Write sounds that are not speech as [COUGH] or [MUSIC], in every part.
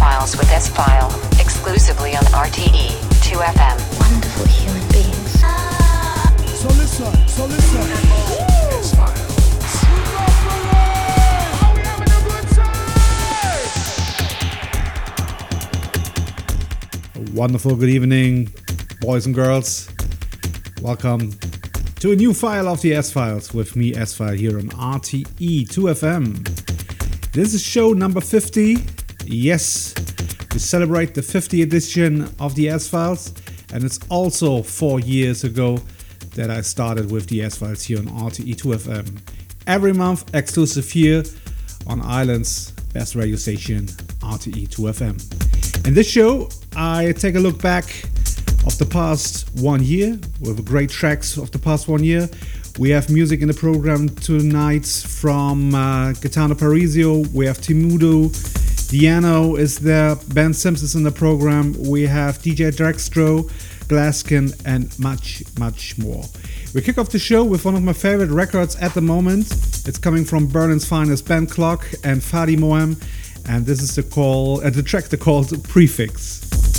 S-Files with S-File, exclusively on RTE 2FM. Wonderful human beings. So listen, so listen. Wonderful good evening, boys and girls. Welcome to a new file of the S Files with me, S File, here on RTE 2FM. This is show number 50. Yes, we celebrate the 50th edition of the S Files, and it's also four years ago that I started with the S Files here on RTE 2FM. Every month, exclusive here on Ireland's best radio station, RTE 2FM. In this show, I take a look back of the past one year with great tracks of the past one year. We have music in the program tonight from uh, Gaetano Parisio. We have Temudo. Deano is there. Ben Simpson's in the program. We have DJ Drextro, Glaskin, and much, much more. We kick off the show with one of my favorite records at the moment. It's coming from Berlin's finest Ben Klock and Fadi Mohem, and this is the call, uh, the track they called Prefix.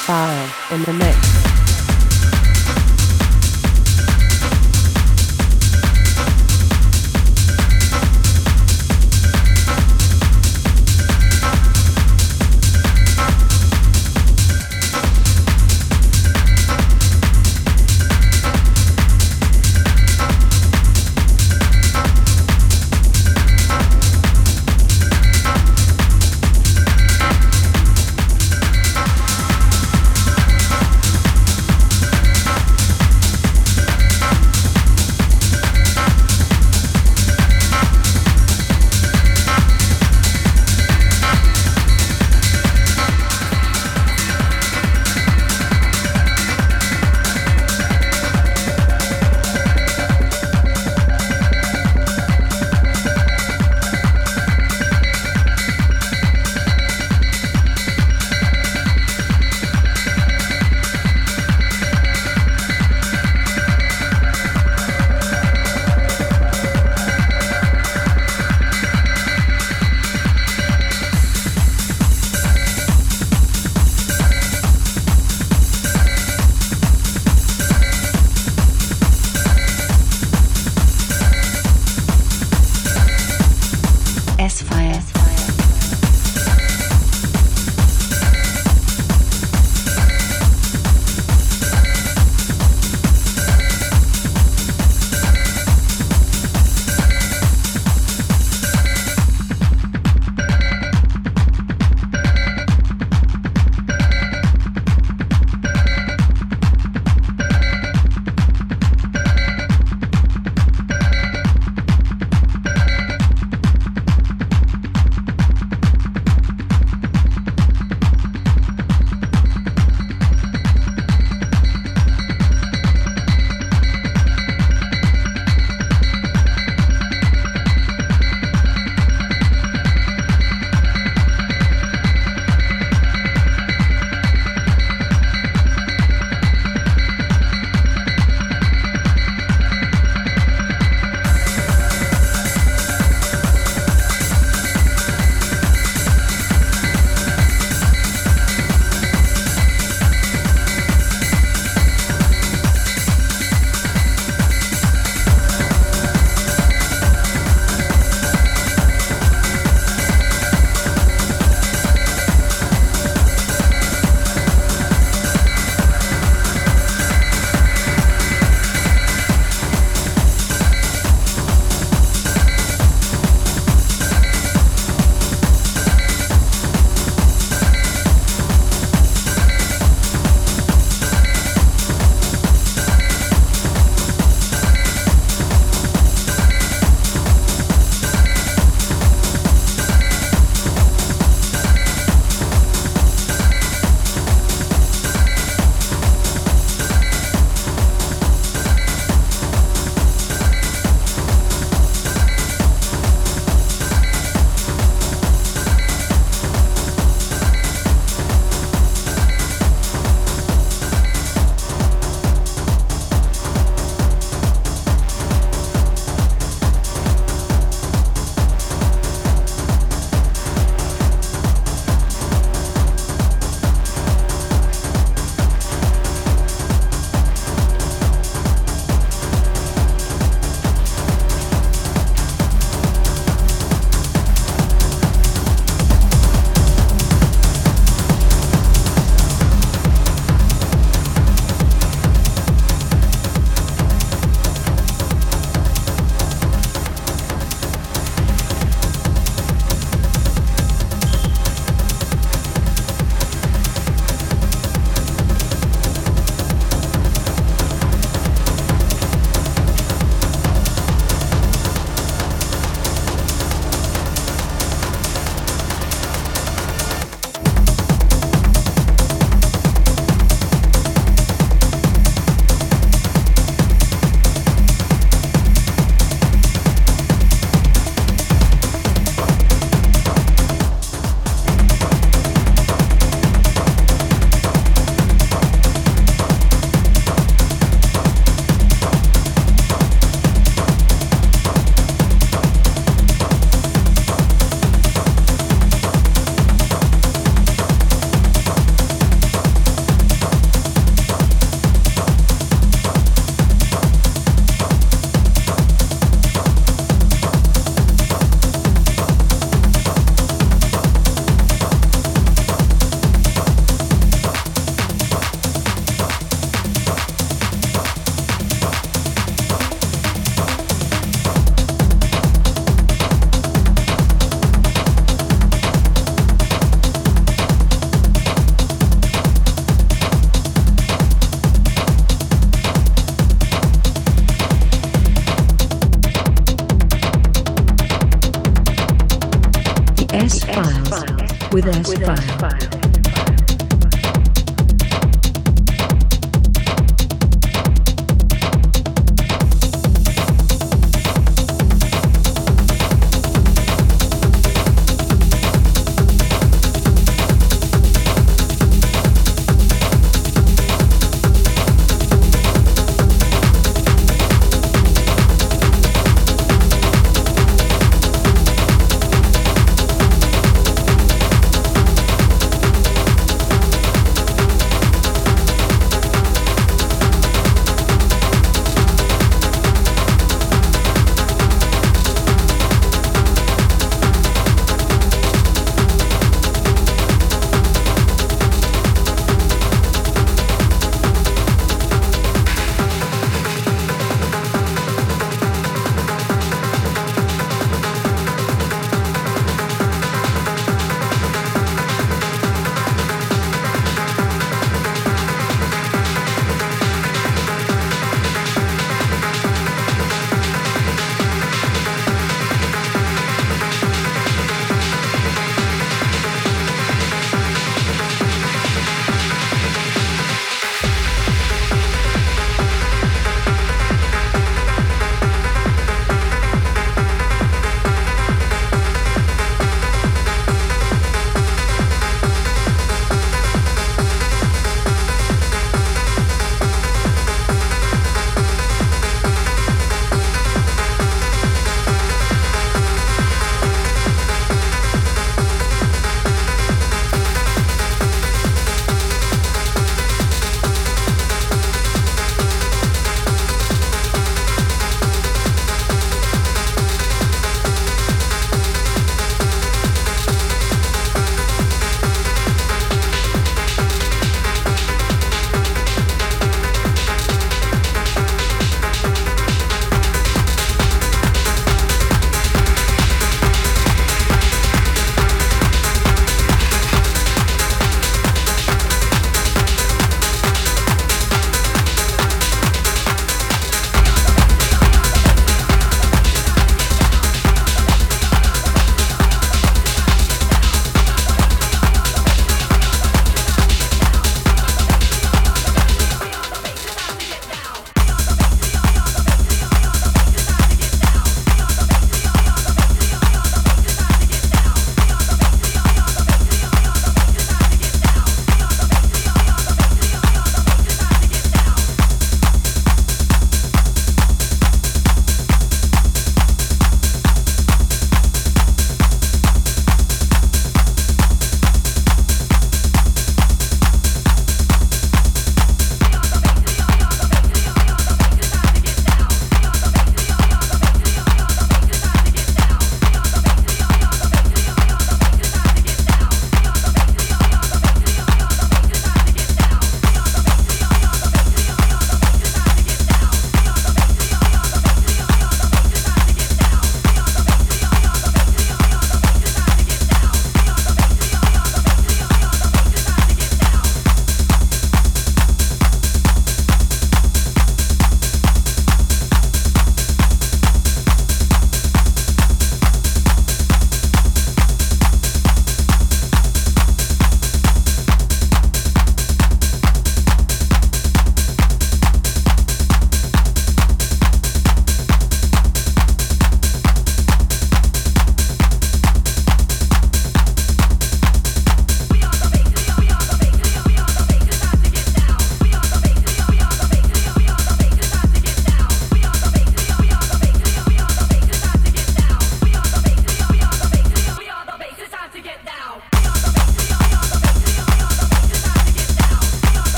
S-File in the mix.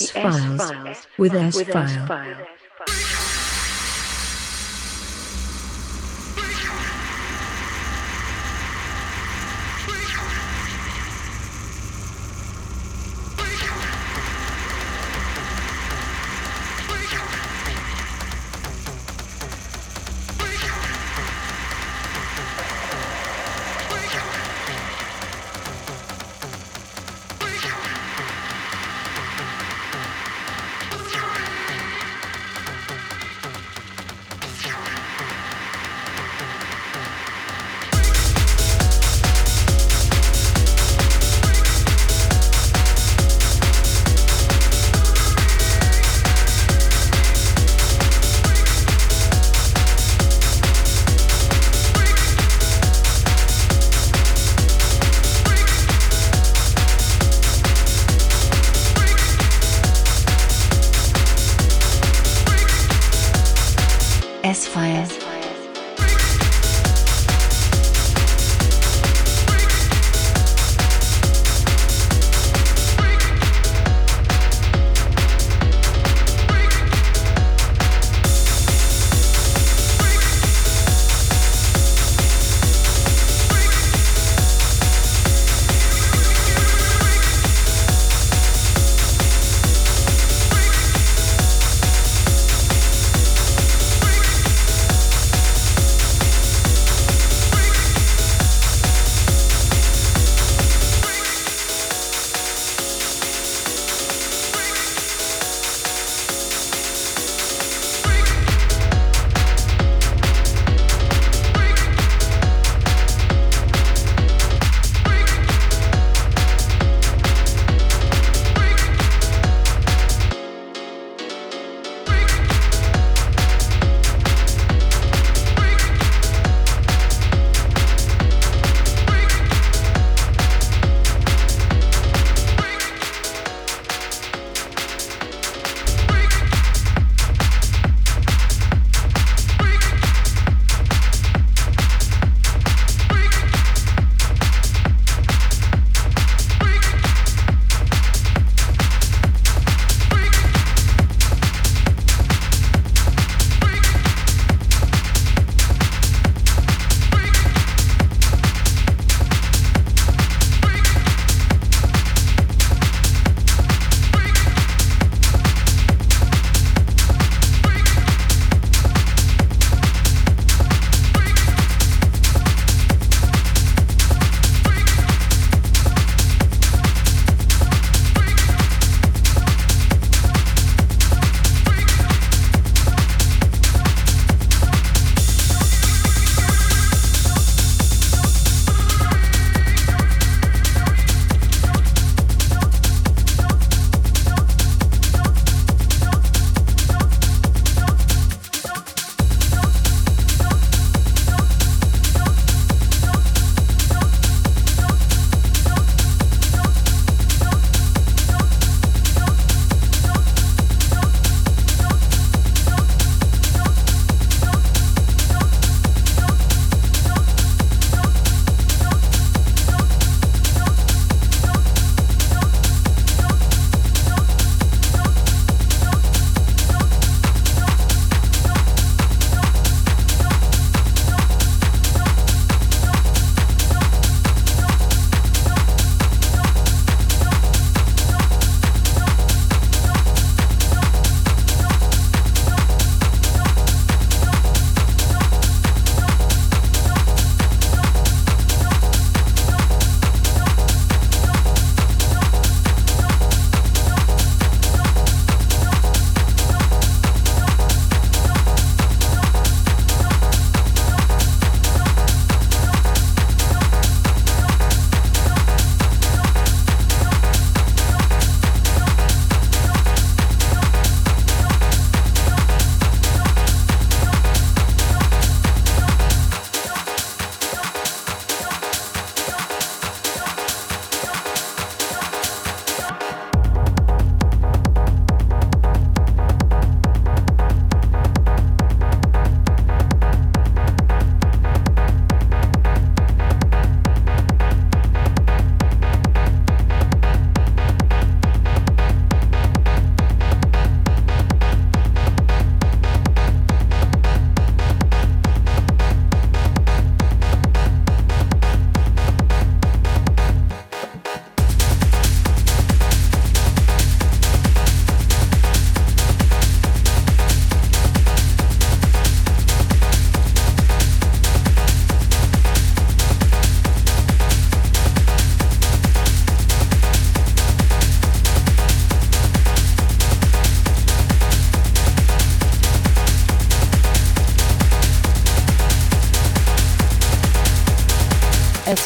S Files with S File.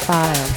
S-File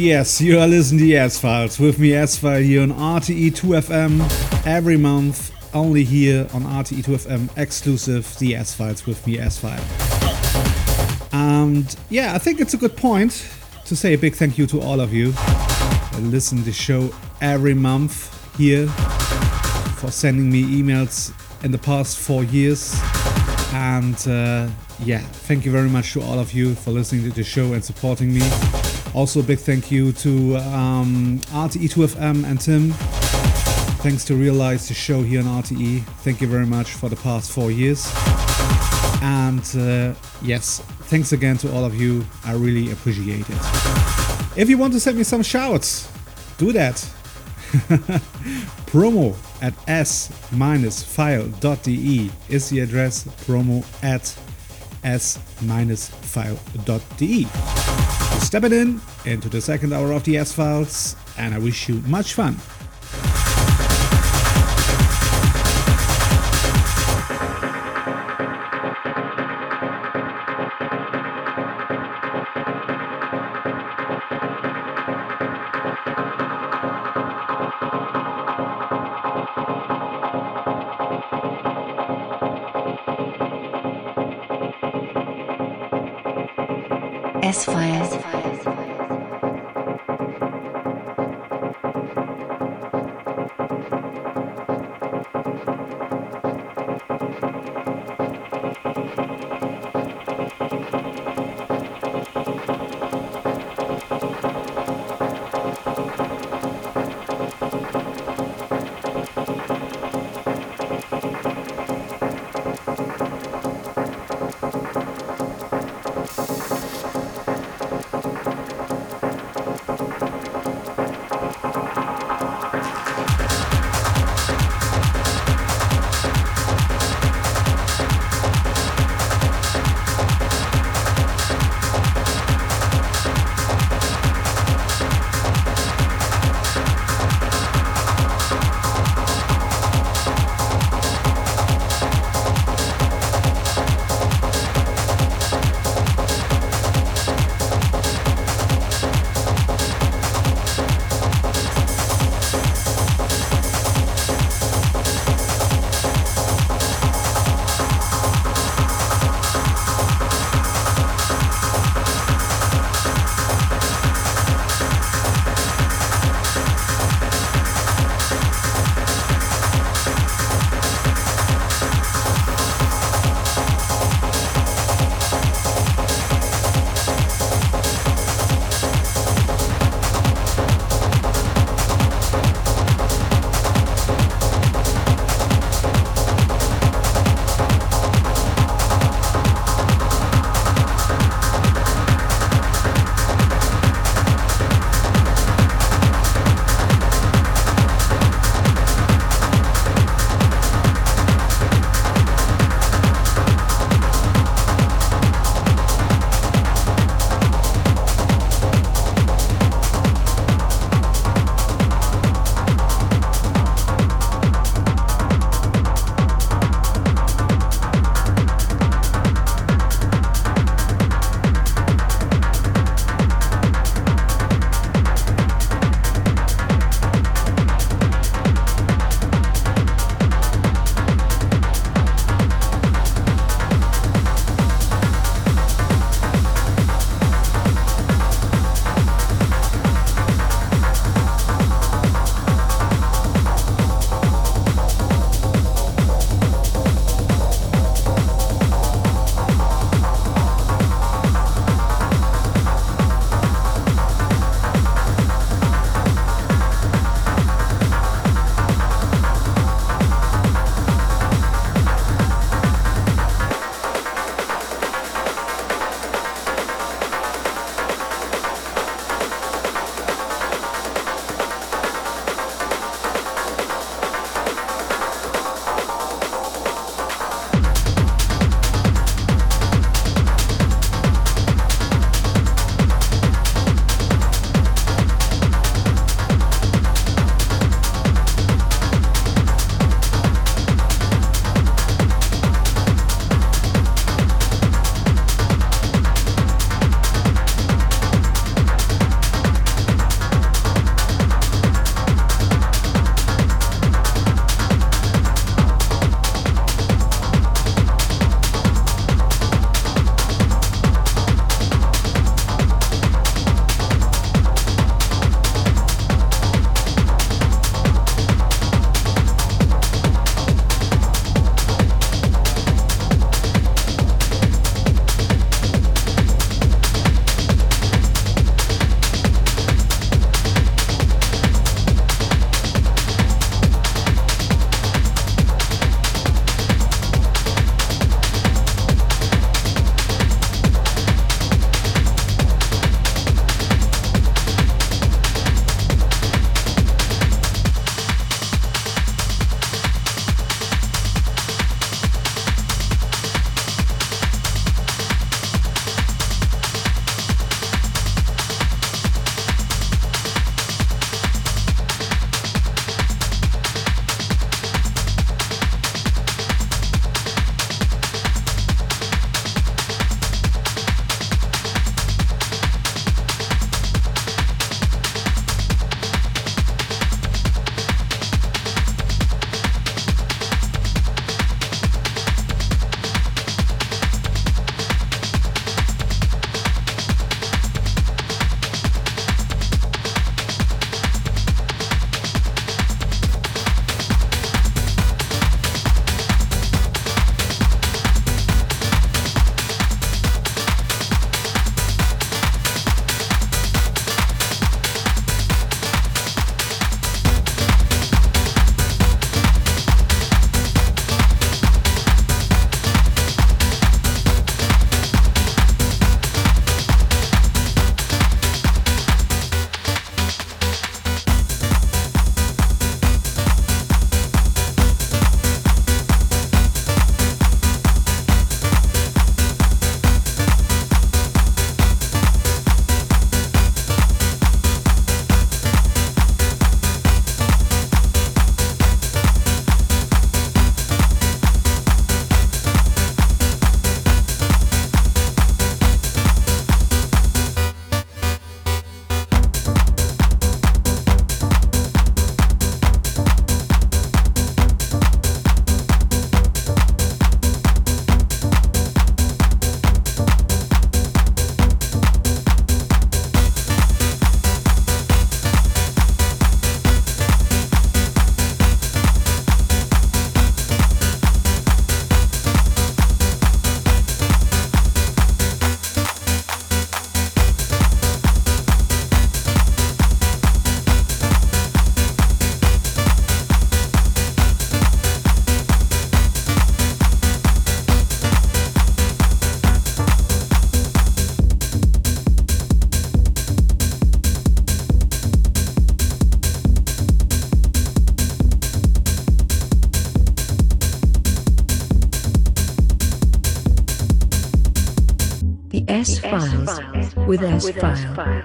yes, you are listening to the S Files with me, S File, here on RTE2FM every month, only here on RTE2FM exclusive, the S Files with me, S File. And yeah, I think it's a good point to say a big thank you to all of you that listen to the show every month here for sending me emails in the past four years. And uh, yeah, thank you very much to all of you for listening to the show and supporting me. Also, a big thank you to um, RTE2FM and Tim. Thanks to realize the show here on RTE. Thank you very much for the past four years. And uh, yes, thanks again to all of you. I really appreciate it. If you want to send me some shouts, do that. [LAUGHS] promo at s-file.de is the address promo at s-file.de. Step it in into the second hour of the S Files, and I wish you much fun. With S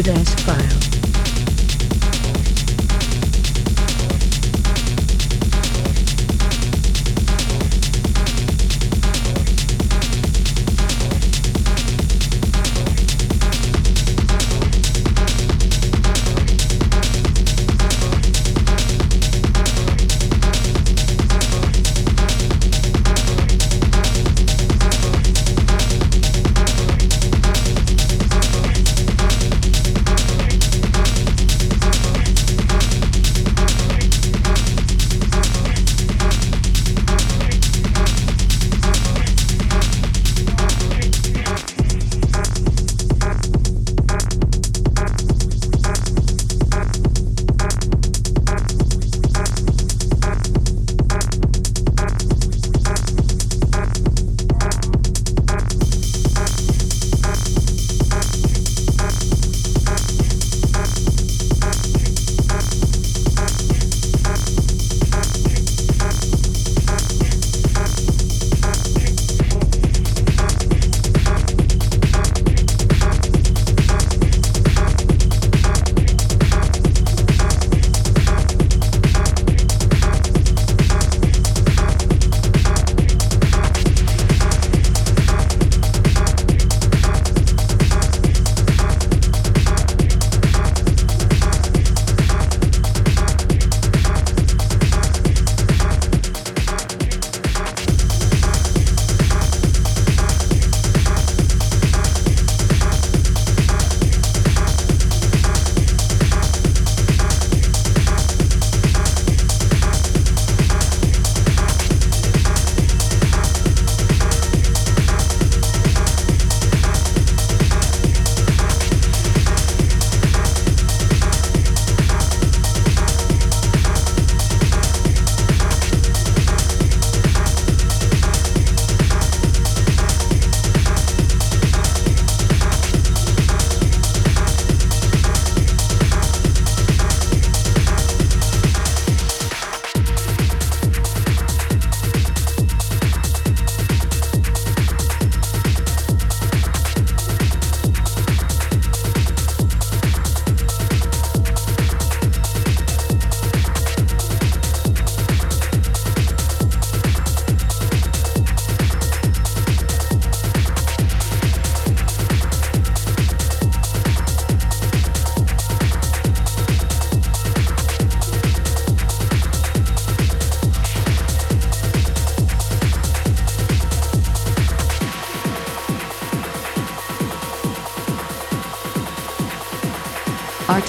with S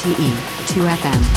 RTE 2FM.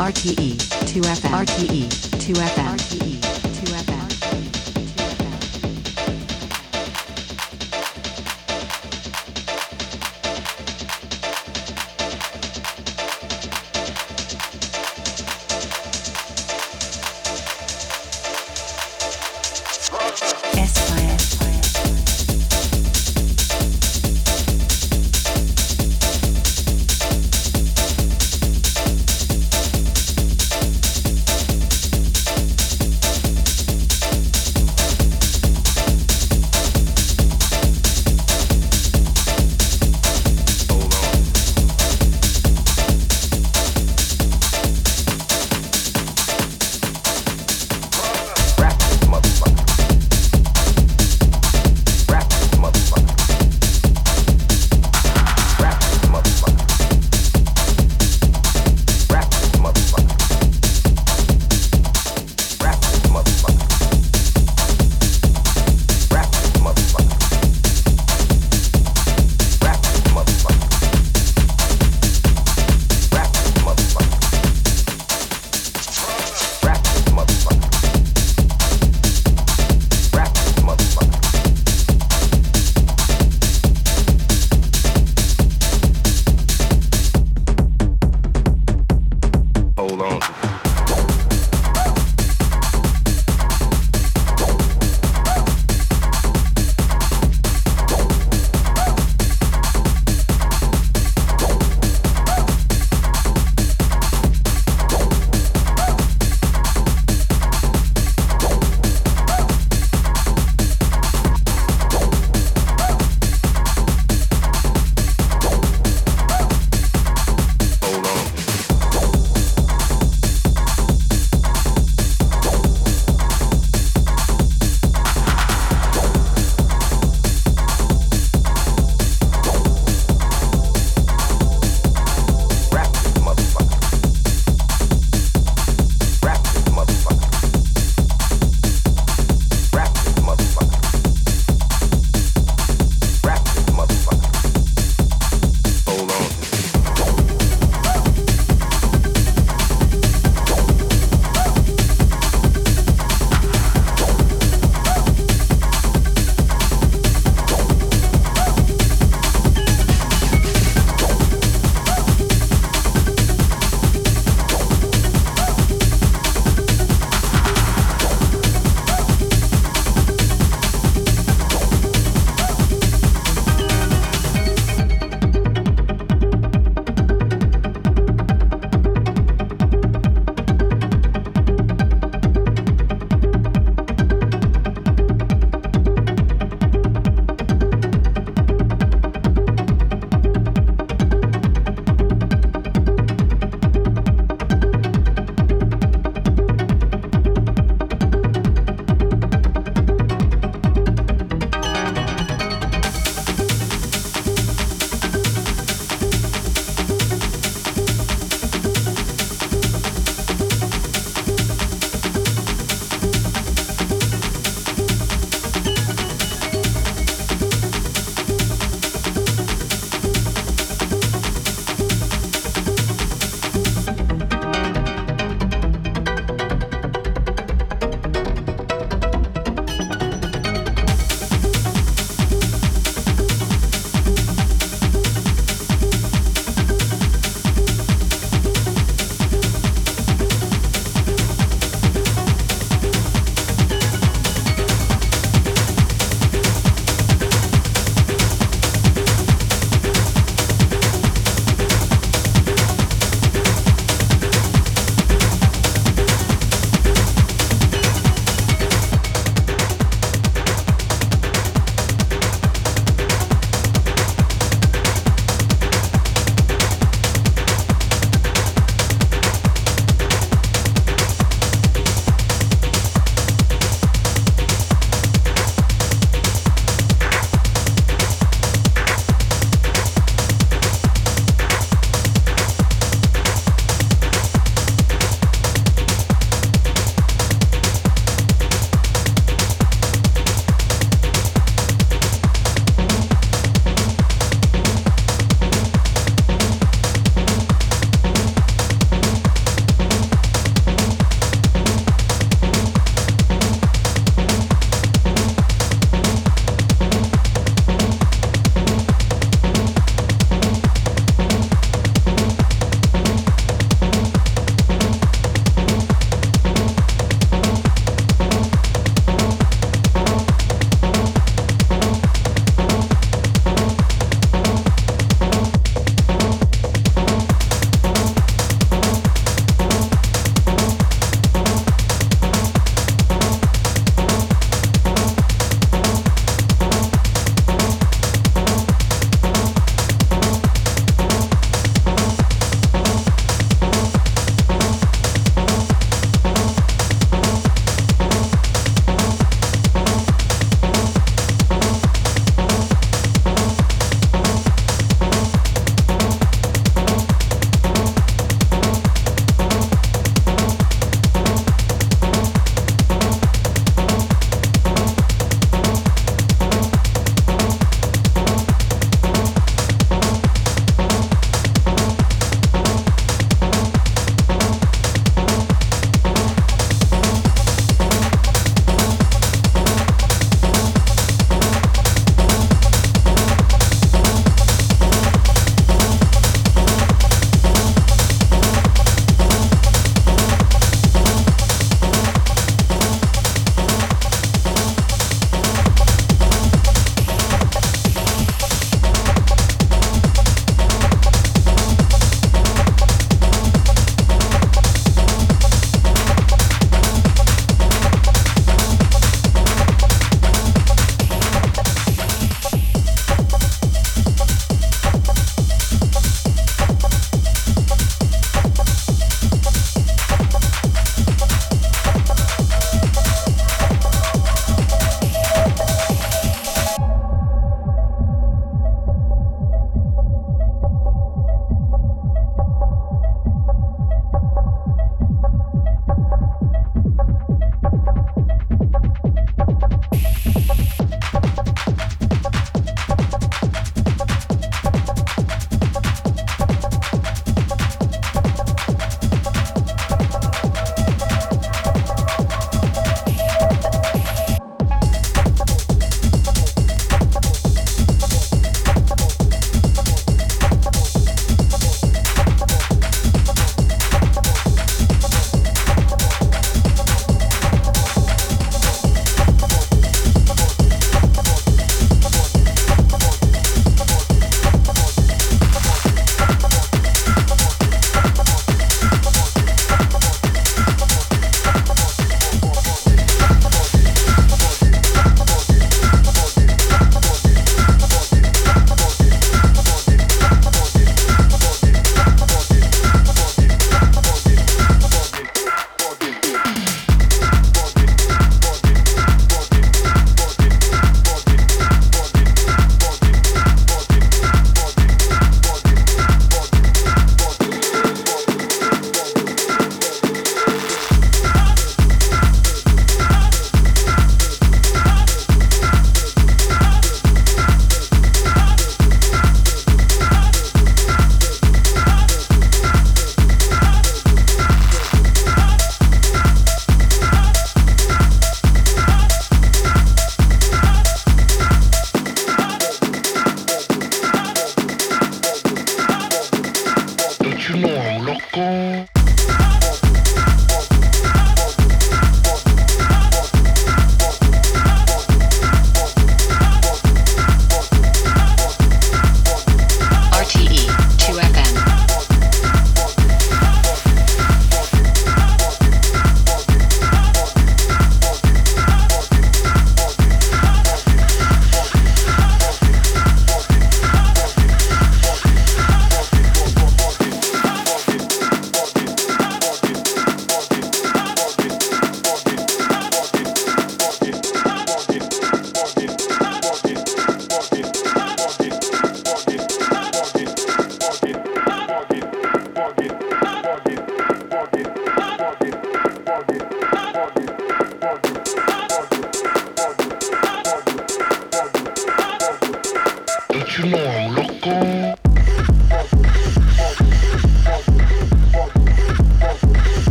RTE 2FM RTE 2FM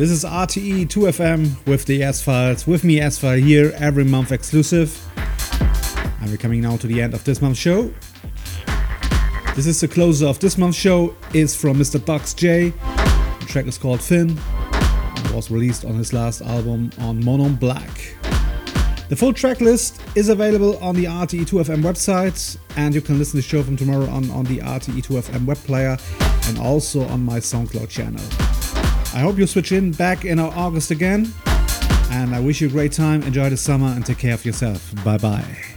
This is RTE 2FM with the S Files. With me, S File here, every month exclusive. And we're coming now to the end of this month's show. This is the closer of this month's show. is from Mr. Docs J. The track is called Finn. It was released on his last album on Monnom Black. The full track list is available on the RTE2FM website, and you can listen to the show from tomorrow on, on the RTE2FM web player and also on my SoundCloud channel. I hope you'll switch in back in August again, and I wish you a great time, enjoy the summer, and take care of yourself. Bye bye.